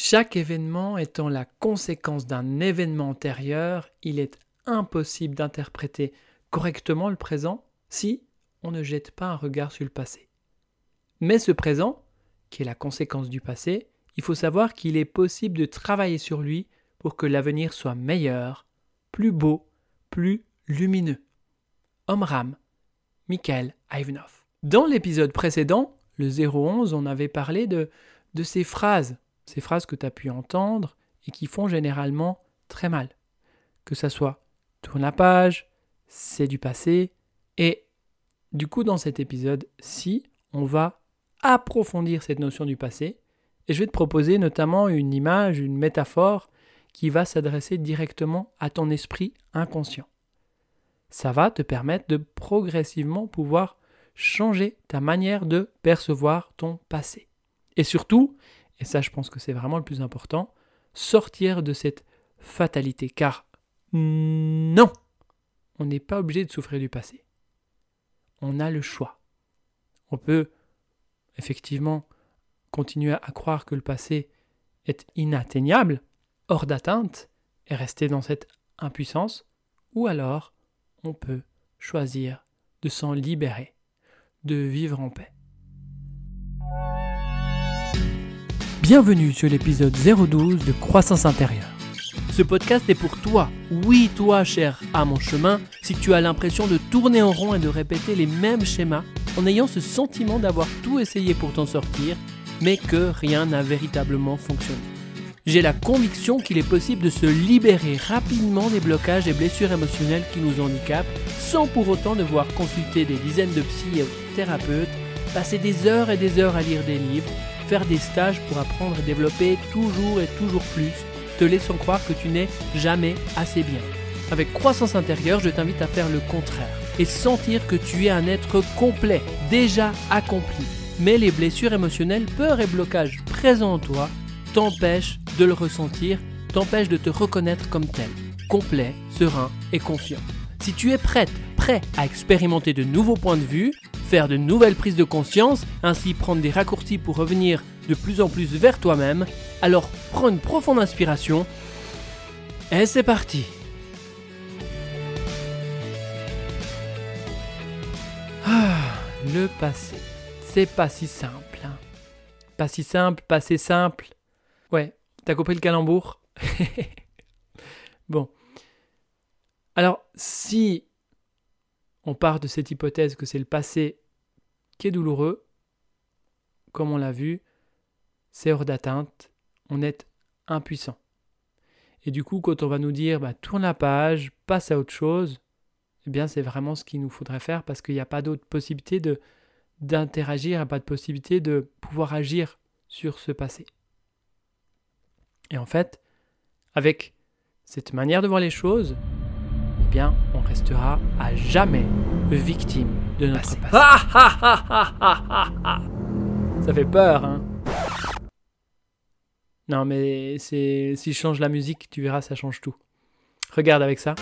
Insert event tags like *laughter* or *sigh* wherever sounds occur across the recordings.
Chaque événement étant la conséquence d'un événement antérieur, il est impossible d'interpréter correctement le présent si on ne jette pas un regard sur le passé. Mais ce présent, qui est la conséquence du passé, il faut savoir qu'il est possible de travailler sur lui pour que l'avenir soit meilleur, plus beau, plus lumineux. Omram, Michael Ivanov. Dans l'épisode précédent, le 011, on avait parlé de, de ces phrases, ces phrases que tu as pu entendre et qui font généralement très mal. Que ça soit tourne la page, c'est du passé, et du coup dans cet épisode-ci, on va approfondir cette notion du passé, et je vais te proposer notamment une image, une métaphore qui va s'adresser directement à ton esprit inconscient. Ça va te permettre de progressivement pouvoir changer ta manière de percevoir ton passé. Et surtout, et ça je pense que c'est vraiment le plus important, sortir de cette fatalité. Car non, on n'est pas obligé de souffrir du passé. On a le choix. On peut effectivement continuer à croire que le passé est inatteignable, hors d'atteinte, et rester dans cette impuissance, ou alors on peut choisir de s'en libérer, de vivre en paix. Bienvenue sur l'épisode 012 de Croissance intérieure. Ce podcast est pour toi, oui toi cher à mon chemin, si tu as l'impression de tourner en rond et de répéter les mêmes schémas en ayant ce sentiment d'avoir tout essayé pour t'en sortir, mais que rien n'a véritablement fonctionné. J'ai la conviction qu'il est possible de se libérer rapidement des blocages et blessures émotionnelles qui nous handicapent sans pour autant devoir consulter des dizaines de psy et thérapeutes, passer des heures et des heures à lire des livres, faire des stages pour apprendre et développer toujours et toujours plus, te laissant croire que tu n'es jamais assez bien. Avec croissance intérieure, je t'invite à faire le contraire et sentir que tu es un être complet, déjà accompli. Mais les blessures émotionnelles, peurs et blocages présents en toi t'empêche de le ressentir, t'empêche de te reconnaître comme tel, complet, serein et confiant. Si tu es prête, prêt à expérimenter de nouveaux points de vue, faire de nouvelles prises de conscience, ainsi prendre des raccourcis pour revenir de plus en plus vers toi-même, alors prends une profonde inspiration et c'est parti. Ah, le passé, c'est pas si simple. Hein. Pas si simple, passé simple, Ouais, t'as compris le calembour? *laughs* Bon. Alors, si on part de cette hypothèse que c'est le passé qui est douloureux, comme on l'a vu, c'est hors d'atteinte, on est impuissant. Et du coup, quand on va nous dire bah, tourne la page, passe à autre chose, eh bien c'est vraiment ce qu'il nous faudrait faire parce qu'il n'y a pas d'autre possibilité de d'interagir, il n'y a pas de possibilité de pouvoir agir sur ce passé. Et en fait, avec cette manière de voir les choses, eh bien, on restera à jamais victime de notre passé. *laughs* Ça fait peur, hein Non, mais c'est si je change la musique, tu verras, ça change tout. Regarde avec ça.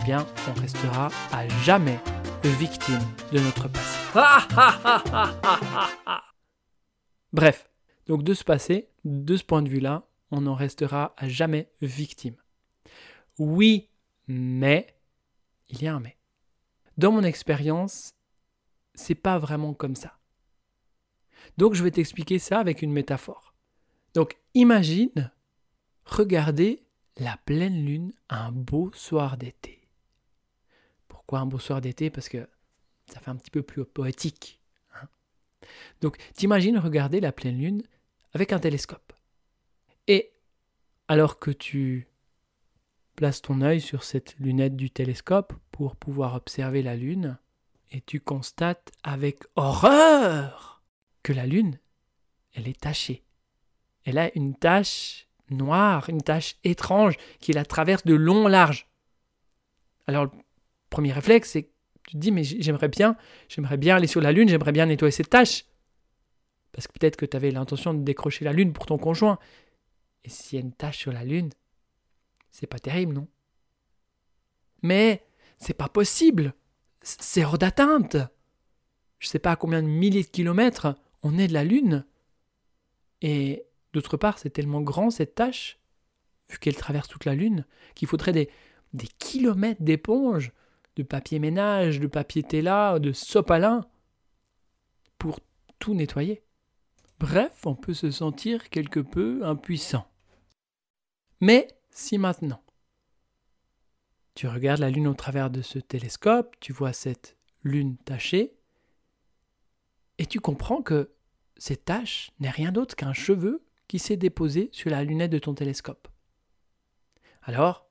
Eh bien, on restera à jamais victime de notre passé. *laughs* Bref, donc de ce passé, de ce point de vue-là, on en restera à jamais victime. Oui, mais il y a un mais. Dans mon expérience, c'est pas vraiment comme ça. Donc je vais t'expliquer ça avec une métaphore. Donc imagine regarder la pleine lune un beau soir d'été. Pourquoi un beau soir d'été? Parce que ça fait un petit peu plus poétique. Hein. Donc t'imagines regarder la pleine lune avec un télescope. Et alors que tu places ton œil sur cette lunette du télescope pour pouvoir observer la Lune, et tu constates avec horreur que la Lune, elle est tachée. Elle a une tache noire, une tache étrange qui la traverse de long en large. Alors le premier réflexe, c'est tu te dis mais j'aimerais bien, j'aimerais bien aller sur la Lune, j'aimerais bien nettoyer cette tache. Parce que peut-être que tu avais l'intention de décrocher la Lune pour ton conjoint, et s'il y a une tache sur la Lune, c'est pas terrible, non? Mais c'est pas possible. C'est hors d'atteinte. Je sais pas à combien de milliers de kilomètres on est de la Lune. Et D'autre part, c'est tellement grand cette tâche, vu qu'elle traverse toute la Lune, qu'il faudrait des, des kilomètres d'éponges, de papier ménage, de papier Tela, de sopalin, pour tout nettoyer. Bref, on peut se sentir quelque peu impuissant. Mais si maintenant tu regardes la Lune au travers de ce télescope, tu vois cette Lune tachée, et tu comprends que cette tache n'est rien d'autre qu'un cheveu qui s'est déposé sur la lunette de ton télescope. Alors,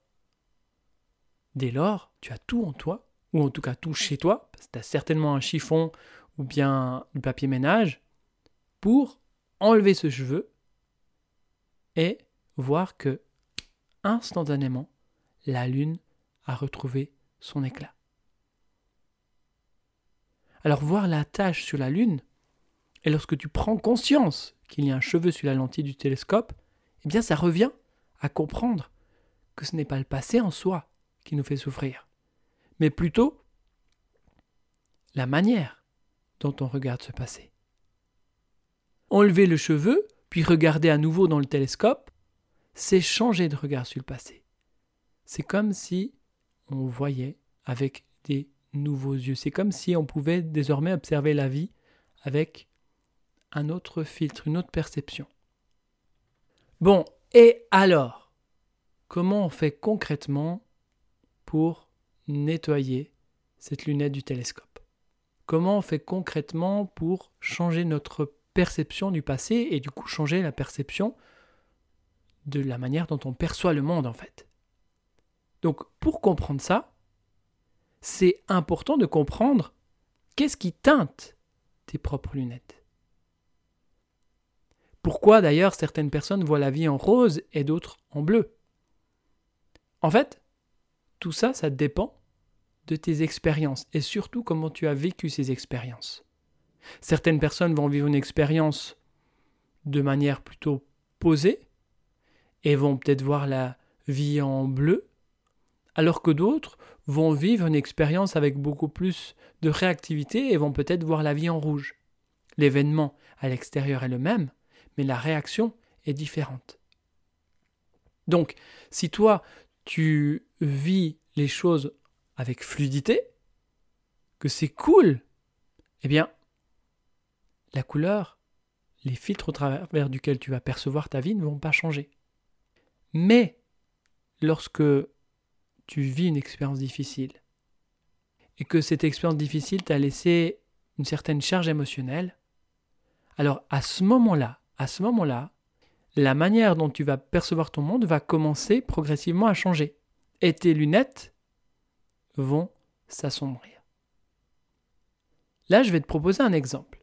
dès lors, tu as tout en toi, ou en tout cas tout chez toi, parce que tu as certainement un chiffon ou bien du papier ménage, pour enlever ce cheveu et voir que instantanément la lune a retrouvé son éclat. Alors voir la tache sur la lune, et lorsque tu prends conscience qu'il y a un cheveu sur la lentille du télescope, eh bien ça revient à comprendre que ce n'est pas le passé en soi qui nous fait souffrir, mais plutôt la manière dont on regarde ce passé. Enlever le cheveu, puis regarder à nouveau dans le télescope, c'est changer de regard sur le passé. C'est comme si on voyait avec des nouveaux yeux. C'est comme si on pouvait désormais observer la vie avec un autre filtre, une autre perception. Bon, et alors Comment on fait concrètement pour nettoyer cette lunette du télescope? Comment on fait concrètement pour changer notre perception du passé et du coup changer la perception de la manière dont on perçoit le monde en fait. Donc pour comprendre ça, c'est important de comprendre qu'est-ce qui teinte tes propres lunettes. Pourquoi d'ailleurs certaines personnes voient la vie en rose et d'autres en bleu? En fait, tout ça, ça dépend de tes expériences et surtout comment tu as vécu ces expériences. Certaines personnes vont vivre une expérience de manière plutôt posée et vont peut-être voir la vie en bleu, alors que d'autres vont vivre une expérience avec beaucoup plus de réactivité et vont peut-être voir la vie en rouge. L'événement à l'extérieur est le même, mais la réaction est différente. Donc, si toi, tu vis les choses avec fluidité, que c'est cool, eh bien, la couleur, les filtres au travers duquel tu vas percevoir ta vie ne vont pas changer. Mais lorsque tu vis une expérience difficile et que cette expérience difficile t'a laissé une certaine charge émotionnelle, alors à ce moment-là, à ce moment-là, la manière dont tu vas percevoir ton monde va commencer progressivement à changer. Et tes lunettes vont s'assombrir. Là, je vais te proposer un exemple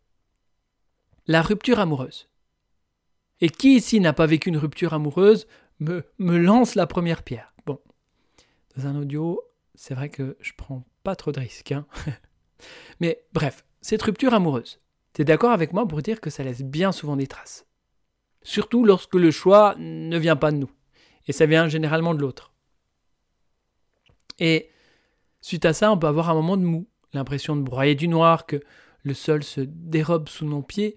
la rupture amoureuse. Et qui ici n'a pas vécu une rupture amoureuse me, lance la première pierre. Bon, dans un audio, c'est vrai que je prends pas trop de risques. Hein. *laughs* Mais bref, cette rupture amoureuse, tu es d'accord avec moi pour dire que ça laisse bien souvent des traces. Surtout lorsque le choix ne vient pas de nous. Et ça vient généralement de l'autre. Et suite à ça, on peut avoir un moment de mou, l'impression de broyer du noir, que le sol se dérobe sous nos pieds,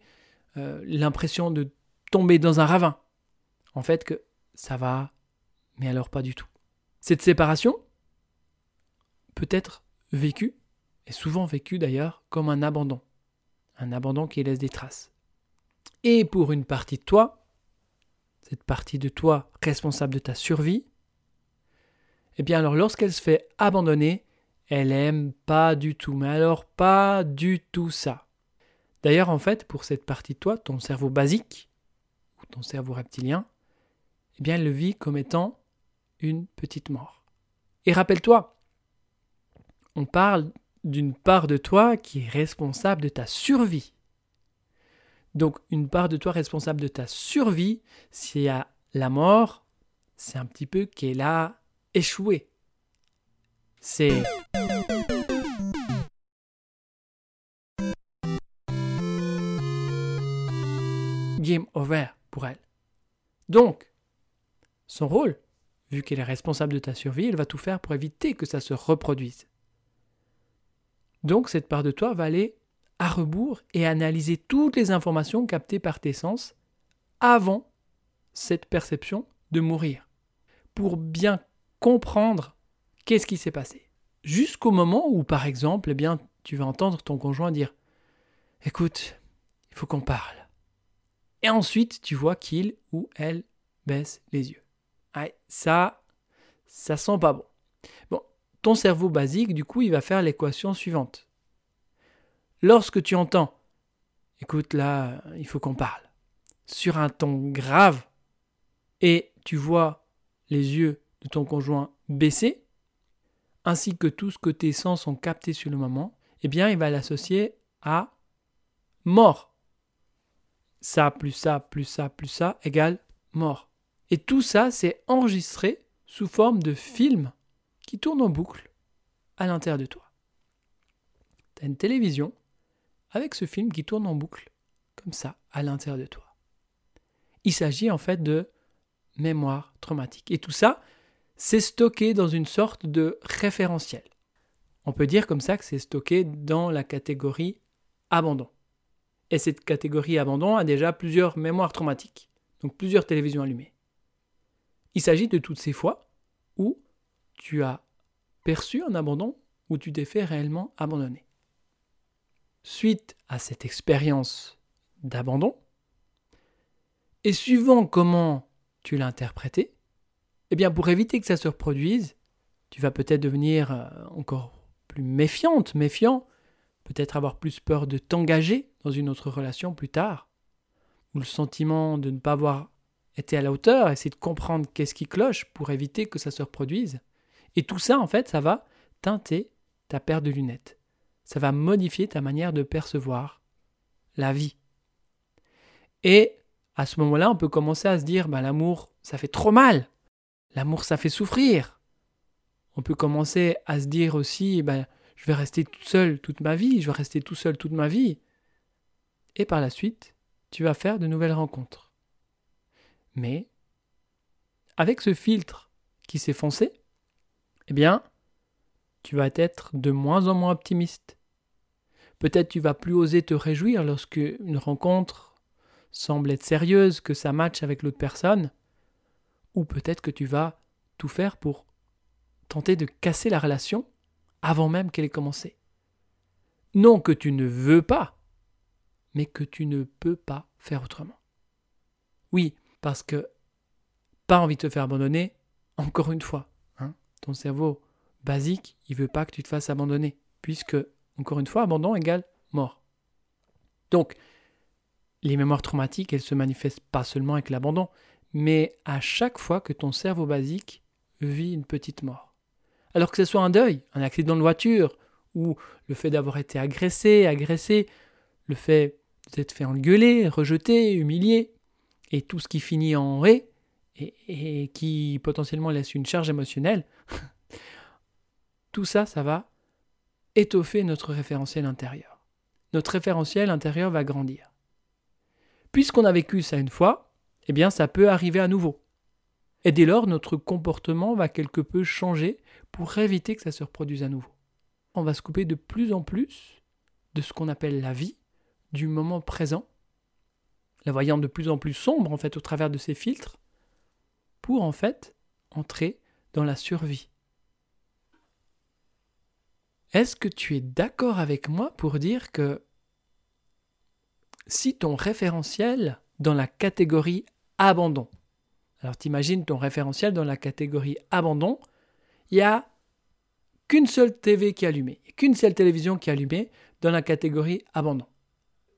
euh, l'impression de tomber dans un ravin. En fait, que ça va, mais alors pas du tout. Cette séparation peut être vécue, et souvent vécue d'ailleurs, comme un abandon. Un abandon qui laisse des traces. Et pour une partie de toi, cette partie de toi responsable de ta survie, eh bien alors lorsqu'elle se fait abandonner, elle aime pas du tout, mais alors pas du tout ça. D'ailleurs, en fait, pour cette partie de toi, ton cerveau basique, ou ton cerveau reptilien, eh bien, elle le vit comme étant une petite mort. Et rappelle-toi, on parle d'une part de toi qui est responsable de ta survie. Donc, une part de toi responsable de ta survie, y a la mort, c'est un petit peu qu'elle a échoué. C'est game over pour elle. Donc, son rôle, vu qu'elle est responsable de ta survie, elle va tout faire pour éviter que ça se reproduise. Donc, cette part de toi va aller à rebours et analyser toutes les informations captées par tes sens avant cette perception de mourir, pour bien comprendre qu'est-ce qui s'est passé. Jusqu'au moment où, par exemple, eh bien, tu vas entendre ton conjoint dire Écoute, il faut qu'on parle. Et ensuite, tu vois qu'il ou elle baisse les yeux. Ça, ça sent pas bon. Bon, ton cerveau basique, du coup, il va faire l'équation suivante. Lorsque tu entends Écoute, là, il faut qu'on parle, sur un ton grave, et tu vois les yeux de ton conjoint baisser, ainsi que tout ce que tes sens sont captés sur le moment, eh bien, il va l'associer à mort. Ça plus ça plus ça plus ça égale mort. Et tout ça, c'est enregistré sous forme de film qui tourne en boucle à l'intérieur de toi. Tu as une télévision avec ce film qui tourne en boucle, comme ça, à l'intérieur de toi. Il s'agit en fait de mémoire traumatique. Et tout ça, c'est stocké dans une sorte de référentiel. On peut dire comme ça que c'est stocké dans la catégorie abandon. Et cette catégorie abandon a déjà plusieurs mémoires traumatiques, donc plusieurs télévisions allumées. Il s'agit de toutes ces fois où tu as perçu un abandon, où tu t'es fait réellement abandonner. Suite à cette expérience d'abandon, et suivant comment tu l'as interprété, eh bien pour éviter que ça se reproduise, tu vas peut-être devenir euh, encore plus méfiante, méfiant, peut-être avoir plus peur de t'engager dans une autre relation plus tard, ou le sentiment de ne pas avoir été à la hauteur, essayer de comprendre qu'est-ce qui cloche pour éviter que ça se reproduise. Et tout ça, en fait, ça va teinter ta paire de lunettes. Ça va modifier ta manière de percevoir la vie. Et à ce moment-là, on peut commencer à se dire, ben, l'amour, ça fait trop mal. L'amour, ça fait souffrir. On peut commencer à se dire aussi, ben, je vais rester tout seul toute ma vie, je vais rester tout seul toute ma vie. Et par la suite, tu vas faire de nouvelles rencontres. Mais, avec ce filtre qui s'est foncé, eh bien, tu vas être de moins en moins optimiste. Peut-être tu vas plus oser te réjouir lorsque une rencontre semble être sérieuse, que ça matche avec l'autre personne, ou peut-être que tu vas tout faire pour tenter de casser la relation avant même qu'elle ait commencé. Non que tu ne veux pas, mais que tu ne peux pas faire autrement. Oui, parce que pas envie de te faire abandonner, encore une fois. Hein, ton cerveau basique, il veut pas que tu te fasses abandonner, puisque, encore une fois, abandon égale mort. Donc, les mémoires traumatiques, elles se manifestent pas seulement avec l'abandon, mais à chaque fois que ton cerveau basique vit une petite mort. Alors que ce soit un deuil, un accident de voiture, ou le fait d'avoir été agressé, agressé, le fait d'être fait engueuler, rejeté, humilié, et tout ce qui finit en ré, et, qui potentiellement laisse une charge émotionnelle, *laughs* tout ça, ça va étoffer notre référentiel intérieur. Notre référentiel intérieur va grandir. Puisqu'on a vécu ça une fois, eh bien ça peut arriver à nouveau. Et dès lors, notre comportement va quelque peu changer pour éviter que ça se reproduise à nouveau. On va se couper de plus en plus de ce qu'on appelle la vie, du moment présent, la voyant de plus en plus sombre en fait au travers de ces filtres, pour en fait entrer dans la survie. Est-ce que tu es d'accord avec moi pour dire que si ton référentiel dans la catégorie abandon, alors t'imagines ton référentiel dans la catégorie abandon, il y a qu'une seule TV qui est allumée, qu'une seule télévision qui est allumée dans la catégorie abandon.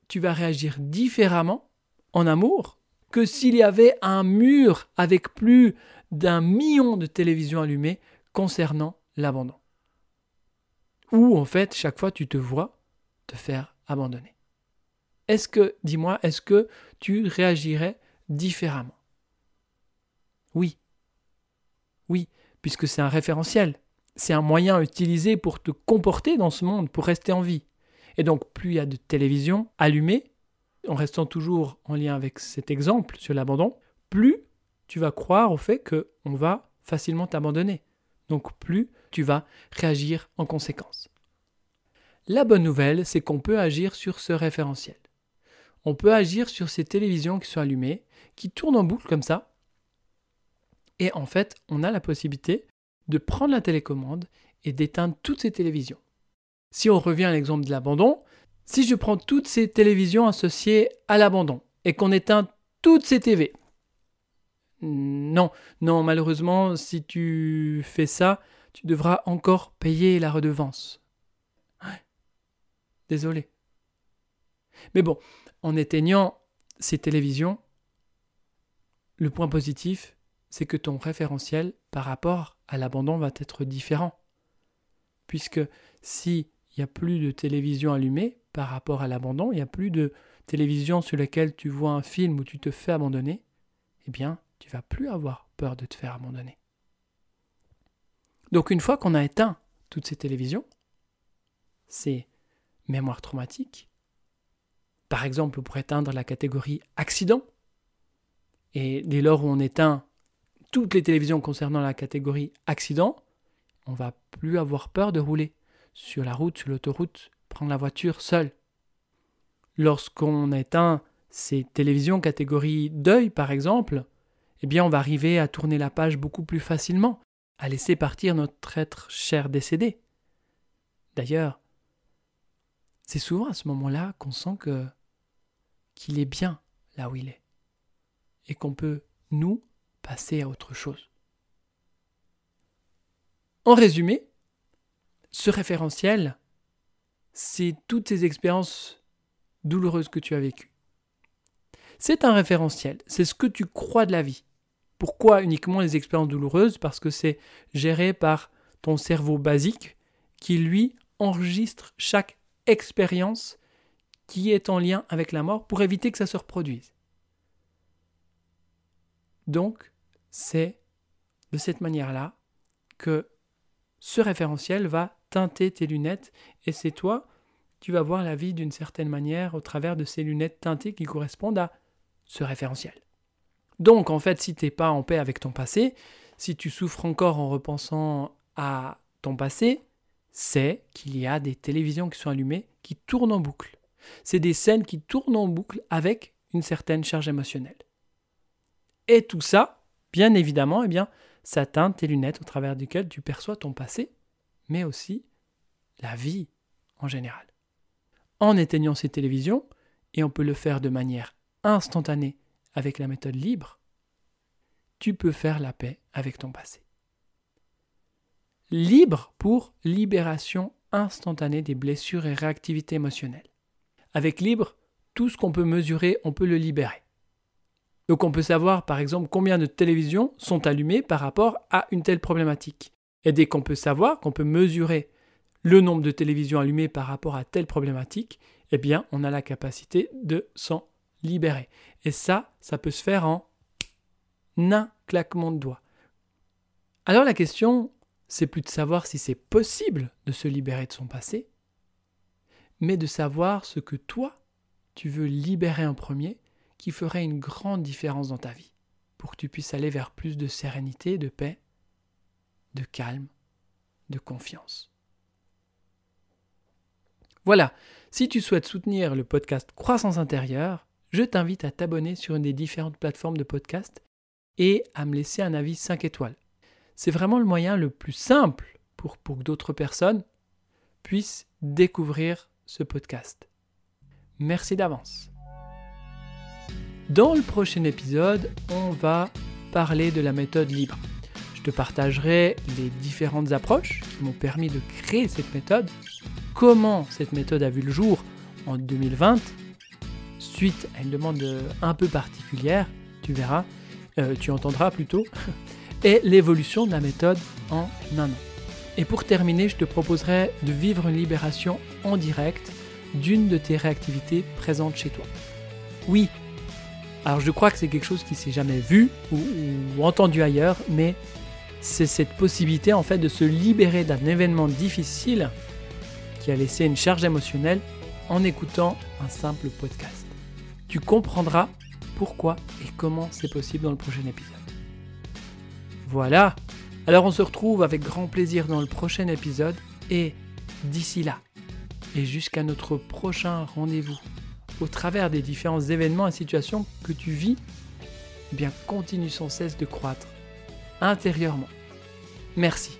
Tu vas réagir différemment amour que s'il y avait un mur avec plus d'un million de télévisions allumées concernant l'abandon. Ou en fait, chaque fois tu te vois te faire abandonner. Est-ce que, dis-moi, est-ce que tu réagirais différemment? Oui. Oui, puisque c'est un référentiel. C'est un moyen utilisé pour te comporter dans ce monde, pour rester en vie. Et donc, plus il y a de télévision allumée, en restant toujours en lien avec cet exemple sur l'abandon, plus tu vas croire au fait qu'on va facilement t'abandonner. Donc, plus tu vas réagir en conséquence. La bonne nouvelle, c'est qu'on peut agir sur ce référentiel. On peut agir sur ces télévisions qui sont allumées, qui tournent en boucle comme ça, Et en fait, on a la possibilité de prendre la télécommande et d'éteindre toutes ces télévisions. Si on revient à l'exemple de l'abandon, si je prends toutes ces télévisions associées à l'abandon et qu'on éteint toutes ces TV, non, non, malheureusement, si tu fais ça, tu devras encore payer la redevance. Désolé. Mais bon, en éteignant ces télévisions, le point positif, c'est que ton référentiel par rapport à l'abandon va être différent. Puisque s'il n'y a plus de télévision allumée par rapport à l'abandon, il n'y a plus de télévision sur laquelle tu vois un film où tu te fais abandonner, eh bien, tu vas plus avoir peur de te faire abandonner. Donc une fois qu'on a éteint toutes ces télévisions, ces mémoires traumatiques, par exemple pour éteindre la catégorie accident, et dès lors où on éteint toutes les télévisions concernant la catégorie accident, on va plus avoir peur de rouler sur la route, sur l'autoroute, prendre la voiture seul. Lorsqu'on éteint ces télévisions catégorie deuil par exemple, eh bien on va arriver à tourner la page beaucoup plus facilement, à laisser partir notre être cher décédé. D'ailleurs, c'est souvent à ce moment-là qu'on sent que qu'il est bien là où il est et qu'on peut, nous, passer à autre chose. En résumé, ce référentiel, c'est toutes ces expériences douloureuses que tu as vécues. C'est un référentiel, c'est ce que tu crois de la vie. Pourquoi uniquement les expériences douloureuses? Parce que c'est géré par ton cerveau basique qui, lui, enregistre chaque expérience qui est en lien avec la mort pour éviter que ça se reproduise. Donc, c'est de cette manière-là que ce référentiel va teinter tes lunettes et c'est toi, tu vas voir la vie d'une certaine manière au travers de ces lunettes teintées qui correspondent à ce référentiel. Donc, en fait, si tu n'es pas en paix avec ton passé, si tu souffres encore en repensant à ton passé, c'est qu'il y a des télévisions qui sont allumées qui tournent en boucle. C'est des scènes qui tournent en boucle avec une certaine charge émotionnelle. Et tout ça, bien évidemment, eh bien, ça teinte tes lunettes au travers duquel tu perçois ton passé, mais aussi la vie en général. En éteignant ces télévisions, et on peut le faire de manière instantanée avec la méthode libre, tu peux faire la paix avec ton passé. Libre pour libération instantanée des blessures et réactivité émotionnelle. Avec libre, tout ce qu'on peut mesurer, on peut le libérer. Donc on peut savoir par exemple combien de télévisions sont allumées par rapport à une telle problématique. Et dès qu'on peut savoir, qu'on peut mesurer le nombre de télévisions allumées par rapport à telle problématique, eh bien on a la capacité de s'en libérer. Et ça, ça peut se faire en un claquement de doigts. Alors la question, c'est plus de savoir si c'est possible de se libérer de son passé, mais de savoir ce que toi, tu veux libérer en premier qui ferait une grande différence dans ta vie, pour que tu puisses aller vers plus de sérénité, de paix, de calme, de confiance. Voilà, si tu souhaites soutenir le podcast Croissance intérieure, je t'invite à t'abonner sur une des différentes plateformes de podcast et à me laisser un avis 5 étoiles. C'est vraiment le moyen le plus simple pour, pour que d'autres personnes puissent découvrir ce podcast. Merci d'avance. Dans le prochain épisode, on va parler de la méthode libre. Je te partagerai les différentes approches qui m'ont permis de créer cette méthode, comment cette méthode a vu le jour en 2020, suite à une demande un peu particulière, tu verras, euh, tu entendras plutôt, *laughs* et l'évolution de la méthode en un an. Et pour terminer, je te proposerai de vivre une libération en direct d'une de tes réactivités présentes chez toi. Oui, alors je crois que c'est quelque chose qui s'est jamais vu ou, entendu ailleurs, mais c'est cette possibilité en fait de se libérer d'un événement difficile qui a laissé une charge émotionnelle en écoutant un simple podcast. Tu comprendras pourquoi et comment c'est possible dans le prochain épisode. Voilà, alors on se retrouve avec grand plaisir dans le prochain épisode et d'ici là et jusqu'à notre prochain rendez-vous au travers des différents événements et situations que tu vis, eh bien continue sans cesse de croître intérieurement. Merci.